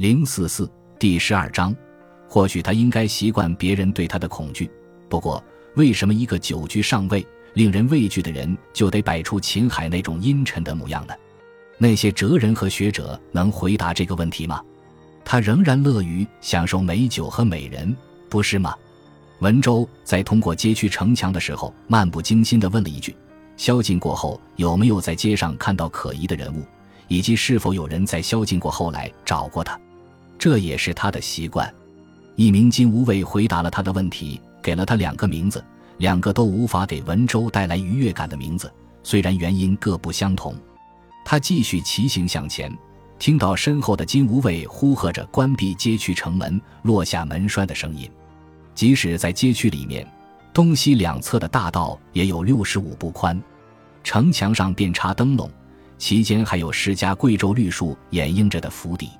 零四四第十二章，或许他应该习惯别人对他的恐惧。不过，为什么一个久居上位、令人畏惧的人，就得摆出秦海那种阴沉的模样呢？那些哲人和学者能回答这个问题吗？他仍然乐于享受美酒和美人，不是吗？文州在通过街区城墙的时候，漫不经心地问了一句：“宵禁过后，有没有在街上看到可疑的人物，以及是否有人在宵禁过后来找过他？”这也是他的习惯。一名金吾卫回答了他的问题，给了他两个名字，两个都无法给文州带来愉悦感的名字，虽然原因各不相同。他继续骑行向前，听到身后的金吾卫呼喝着关闭街区城门、落下门栓的声音。即使在街区里面，东西两侧的大道也有六十五步宽，城墙上遍插灯笼，其间还有十家贵州绿树掩映着的府邸。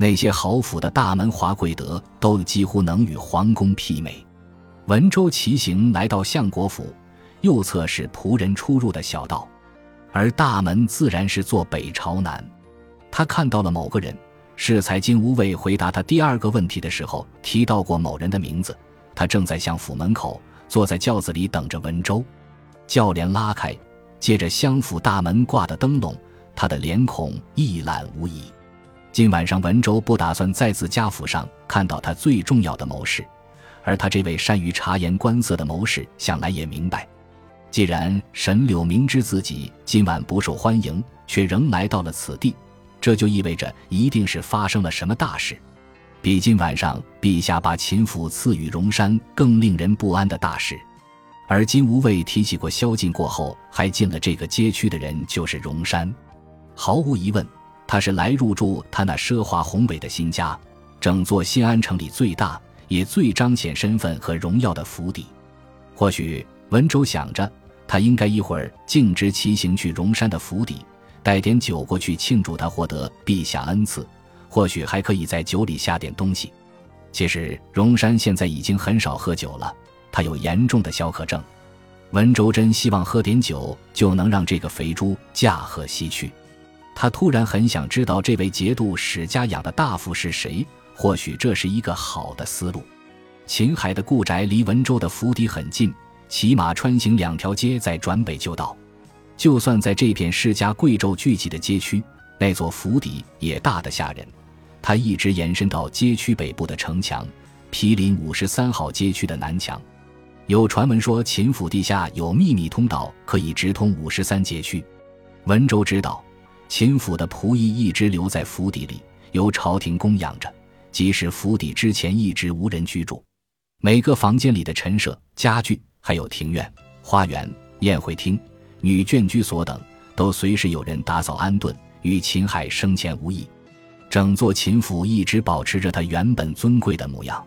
那些豪府的大门华贵德都几乎能与皇宫媲美。文州骑行来到相国府，右侧是仆人出入的小道，而大门自然是坐北朝南。他看到了某个人，是才金吾卫回答他第二个问题的时候提到过某人的名字。他正在相府门口坐在轿子里等着文州。轿帘拉开，借着相府大门挂的灯笼，他的脸孔一览无遗。今晚上，文州不打算再次家府上看到他最重要的谋士，而他这位善于察言观色的谋士，想来也明白，既然沈柳明知自己今晚不受欢迎，却仍来到了此地，这就意味着一定是发生了什么大事，比今晚上陛下把秦府赐予荣山更令人不安的大事。而金吾卫提起过宵禁过后还进了这个街区的人，就是荣山，毫无疑问。他是来入住他那奢华宏伟的新家，整座新安城里最大也最彰显身份和荣耀的府邸。或许文州想着，他应该一会儿径直骑行去荣山的府邸，带点酒过去庆祝他获得陛下恩赐。或许还可以在酒里下点东西。其实荣山现在已经很少喝酒了，他有严重的消渴症。文州真希望喝点酒就能让这个肥猪驾鹤西去。他突然很想知道这位节度使家养的大夫是谁，或许这是一个好的思路。秦海的故宅离文州的府邸很近，骑马穿行两条街，再转北就到。就算在这片世家贵胄聚集的街区，那座府邸也大得吓人。它一直延伸到街区北部的城墙，毗邻五十三号街区的南墙。有传闻说，秦府地下有秘密通道，可以直通五十三街区。文州知道。秦府的仆役一直留在府邸里，由朝廷供养着。即使府邸之前一直无人居住，每个房间里的陈设、家具，还有庭院、花园、宴会厅、女眷居所等，都随时有人打扫安顿，与秦海生前无异。整座秦府一直保持着它原本尊贵的模样，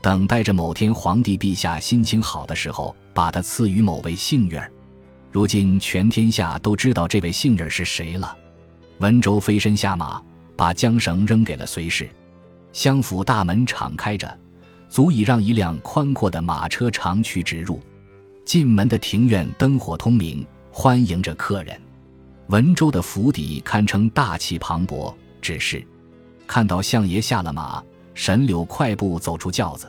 等待着某天皇帝陛下心情好的时候，把它赐予某位幸运儿。如今全天下都知道这位幸运儿是谁了。文州飞身下马，把缰绳扔给了随侍。相府大门敞开着，足以让一辆宽阔的马车长驱直入。进门的庭院灯火通明，欢迎着客人。文州的府邸堪称大气磅礴。只是，看到相爷下了马，沈柳快步走出轿子。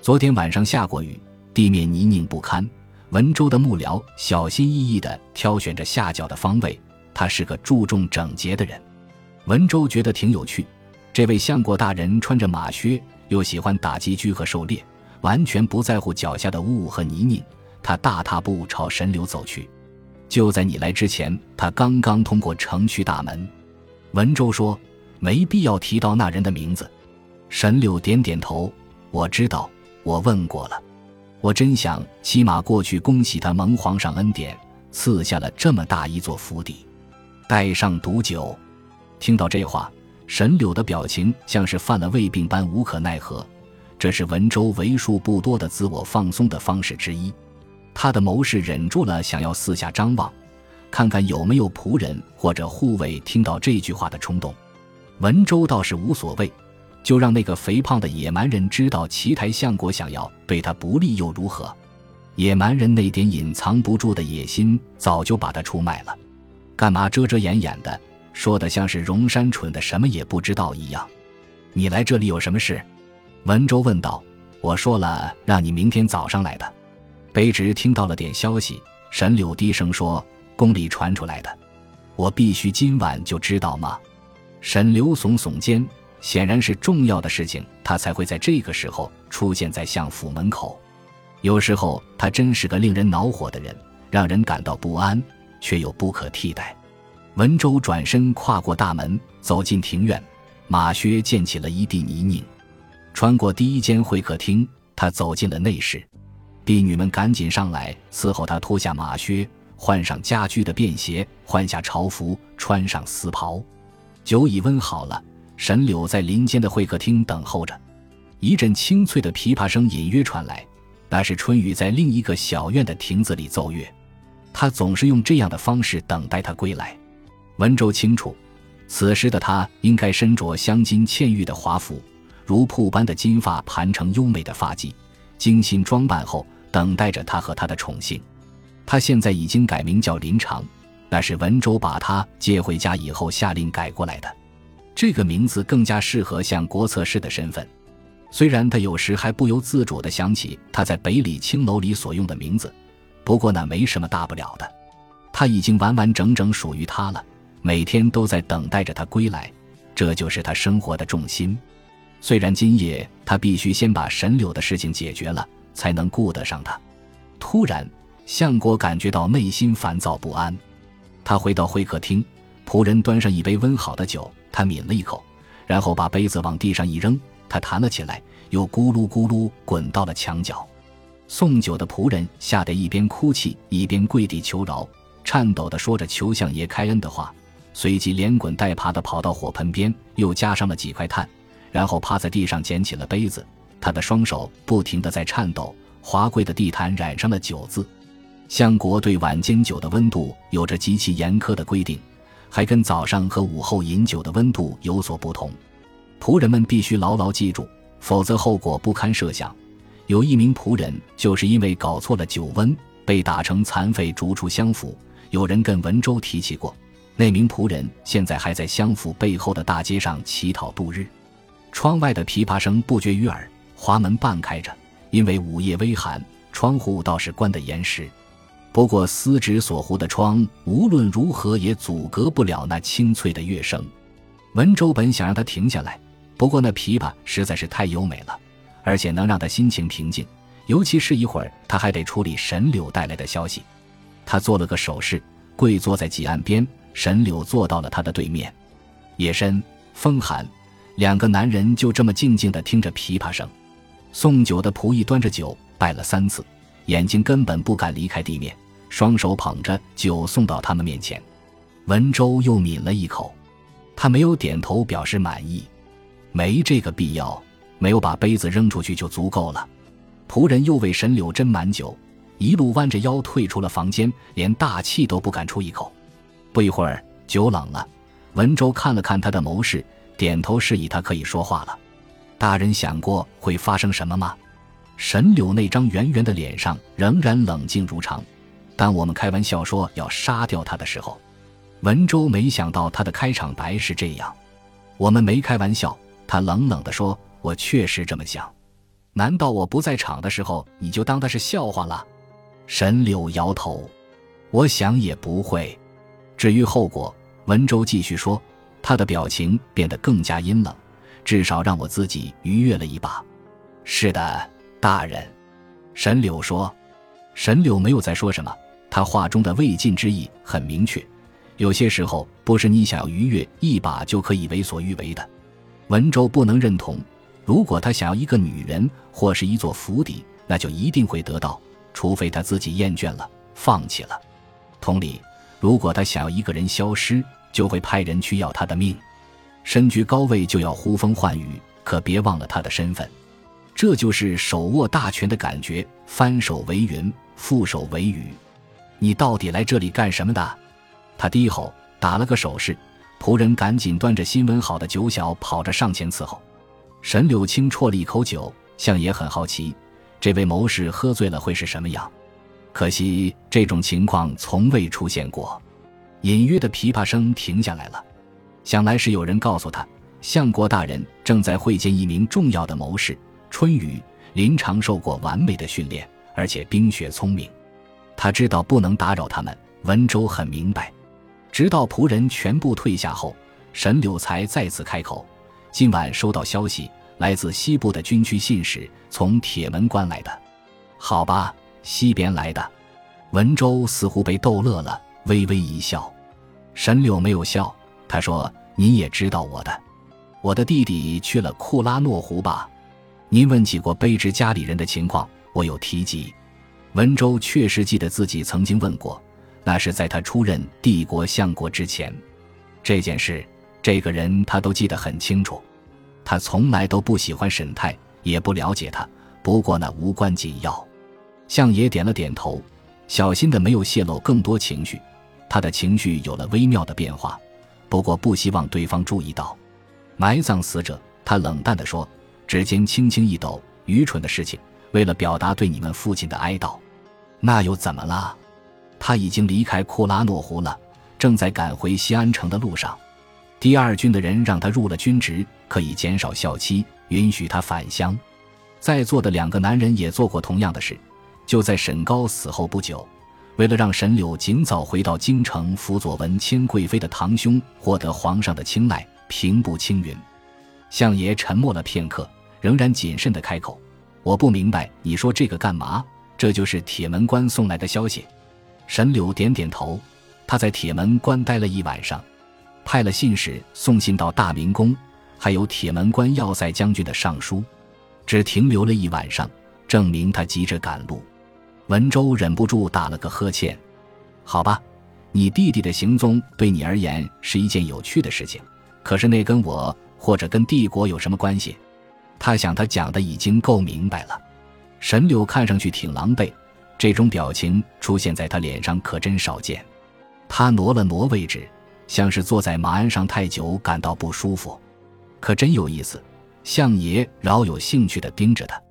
昨天晚上下过雨，地面泥泞不堪。文州的幕僚小心翼翼地挑选着下脚的方位。他是个注重整洁的人，文州觉得挺有趣。这位相国大人穿着马靴，又喜欢打击驹和狩猎，完全不在乎脚下的污物和泥泞。他大踏步朝神流走去。就在你来之前，他刚刚通过城区大门。文州说：“没必要提到那人的名字。”神柳点点头：“我知道，我问过了。我真想骑马过去恭喜他蒙皇上恩典，赐下了这么大一座府邸。”带上毒酒，听到这话，沈柳的表情像是犯了胃病般无可奈何。这是文州为数不多的自我放松的方式之一。他的谋士忍住了想要四下张望，看看有没有仆人或者护卫听到这句话的冲动。文州倒是无所谓，就让那个肥胖的野蛮人知道奇台相国想要对他不利又如何？野蛮人那点隐藏不住的野心早就把他出卖了。干嘛遮遮掩掩的，说的像是荣山蠢的什么也不知道一样？你来这里有什么事？文州问道。我说了，让你明天早上来的。卑职听到了点消息。沈柳低声说：“宫里传出来的，我必须今晚就知道吗？”沈柳耸耸肩，显然是重要的事情，他才会在这个时候出现在相府门口。有时候他真是个令人恼火的人，让人感到不安，却又不可替代。文州转身跨过大门，走进庭院，马靴溅起了一地泥泞。穿过第一间会客厅，他走进了内室。婢女们赶紧上来伺候他脱下马靴，换上家居的便鞋，换下朝服，穿上丝袍。酒已温好了，沈柳在林间的会客厅等候着。一阵清脆的琵琶声隐约传来，那是春雨在另一个小院的亭子里奏乐。他总是用这样的方式等待他归来。文州清楚，此时的他应该身着镶金嵌玉的华服。如瀑般的金发盘成优美的发髻，精心装扮后，等待着他和他的宠幸。他现在已经改名叫林长，那是文州把他接回家以后下令改过来的。这个名字更加适合像国策士的身份。虽然他有时还不由自主地想起他在北里青楼里所用的名字，不过那没什么大不了的。他已经完完整整属于他了，每天都在等待着他归来，这就是他生活的重心。虽然今夜他必须先把沈柳的事情解决了，才能顾得上他。突然，相国感觉到内心烦躁不安。他回到会客厅，仆人端上一杯温好的酒，他抿了一口，然后把杯子往地上一扔，他弹了起来，又咕噜咕噜滚到了墙角。送酒的仆人吓得一边哭泣一边跪地求饶，颤抖地说着求相爷开恩的话，随即连滚带爬地跑到火盆边，又加上了几块炭。然后趴在地上捡起了杯子，他的双手不停地在颤抖。华贵的地毯染上了酒渍。相国对晚间酒的温度有着极其严苛的规定，还跟早上和午后饮酒的温度有所不同。仆人们必须牢牢记住，否则后果不堪设想。有一名仆人就是因为搞错了酒温，被打成残废，逐出相府。有人跟文州提起过，那名仆人现在还在相府背后的大街上乞讨度日。窗外的琵琶声不绝于耳，华门半开着，因为午夜微寒，窗户倒是关得严实。不过丝纸锁糊的窗，无论如何也阻隔不了那清脆的乐声。文州本想让他停下来，不过那琵琶实在是太优美了，而且能让他心情平静。尤其是一会儿他还得处理沈柳带来的消息。他做了个手势，跪坐在几案边。沈柳坐到了他的对面。夜深风寒。两个男人就这么静静地听着琵琶声，送酒的仆役端着酒拜了三次，眼睛根本不敢离开地面，双手捧着酒送到他们面前。文州又抿了一口，他没有点头表示满意，没这个必要，没有把杯子扔出去就足够了。仆人又为沈柳斟满酒，一路弯着腰退出了房间，连大气都不敢出一口。不一会儿，酒冷了，文州看了看他的谋士。点头示意他可以说话了。大人想过会发生什么吗？沈柳那张圆圆的脸上仍然冷静如常。当我们开玩笑说要杀掉他的时候，文州没想到他的开场白是这样。我们没开玩笑，他冷冷地说：“我确实这么想。难道我不在场的时候你就当他是笑话了？”沈柳摇头：“我想也不会。至于后果，文州继续说。”他的表情变得更加阴冷，至少让我自己愉悦了一把。是的，大人，沈柳说。沈柳没有再说什么，他话中的未尽之意很明确。有些时候，不是你想要愉悦一把就可以为所欲为的。文州不能认同，如果他想要一个女人或是一座府邸，那就一定会得到，除非他自己厌倦了，放弃了。同理，如果他想要一个人消失，就会派人去要他的命，身居高位就要呼风唤雨，可别忘了他的身份。这就是手握大权的感觉，翻手为云，覆手为雨。你到底来这里干什么的？他低吼，打了个手势，仆人赶紧端着新温好的酒小跑着上前伺候。沈柳青啜了一口酒，相爷很好奇，这位谋士喝醉了会是什么样。可惜这种情况从未出现过。隐约的琵琶声停下来了，想来是有人告诉他，相国大人正在会见一名重要的谋士春雨。林长受过完美的训练，而且冰雪聪明。他知道不能打扰他们。文州很明白。直到仆人全部退下后，沈柳才再次开口：“今晚收到消息，来自西部的军区信使从铁门关来的。好吧，西边来的。”文州似乎被逗乐了，微微一笑。沈柳没有笑，他说：“您也知道我的，我的弟弟去了库拉诺湖吧？您问起过卑职家里人的情况，我有提及。”文州确实记得自己曾经问过。那是在他出任帝国相国之前，这件事，这个人他都记得很清楚。他从来都不喜欢沈泰，也不了解他。不过那无关紧要。相爷点了点头，小心的没有泄露更多情绪。他的情绪有了微妙的变化，不过不希望对方注意到。埋葬死者，他冷淡地说，指尖轻轻一抖，愚蠢的事情。为了表达对你们父亲的哀悼，那又怎么了？他已经离开库拉诺湖了，正在赶回西安城的路上。第二军的人让他入了军职，可以减少校期，允许他返乡。在座的两个男人也做过同样的事。就在沈高死后不久，为了让沈柳尽早回到京城辅佐文谦贵妃的堂兄获得皇上的青睐，平步青云。相爷沉默了片刻，仍然谨慎地开口：“我不明白你说这个干嘛？这就是铁门关送来的消息。”沈柳点点头，他在铁门关待了一晚上，派了信使送信到大明宫，还有铁门关要塞将军的上书，只停留了一晚上，证明他急着赶路。文州忍不住打了个呵欠。好吧，你弟弟的行踪对你而言是一件有趣的事情，可是那跟我或者跟帝国有什么关系？他想他讲的已经够明白了。沈柳看上去挺狼狈。这种表情出现在他脸上可真少见，他挪了挪位置，像是坐在马鞍上太久感到不舒服。可真有意思，相爷饶有兴趣地盯着他。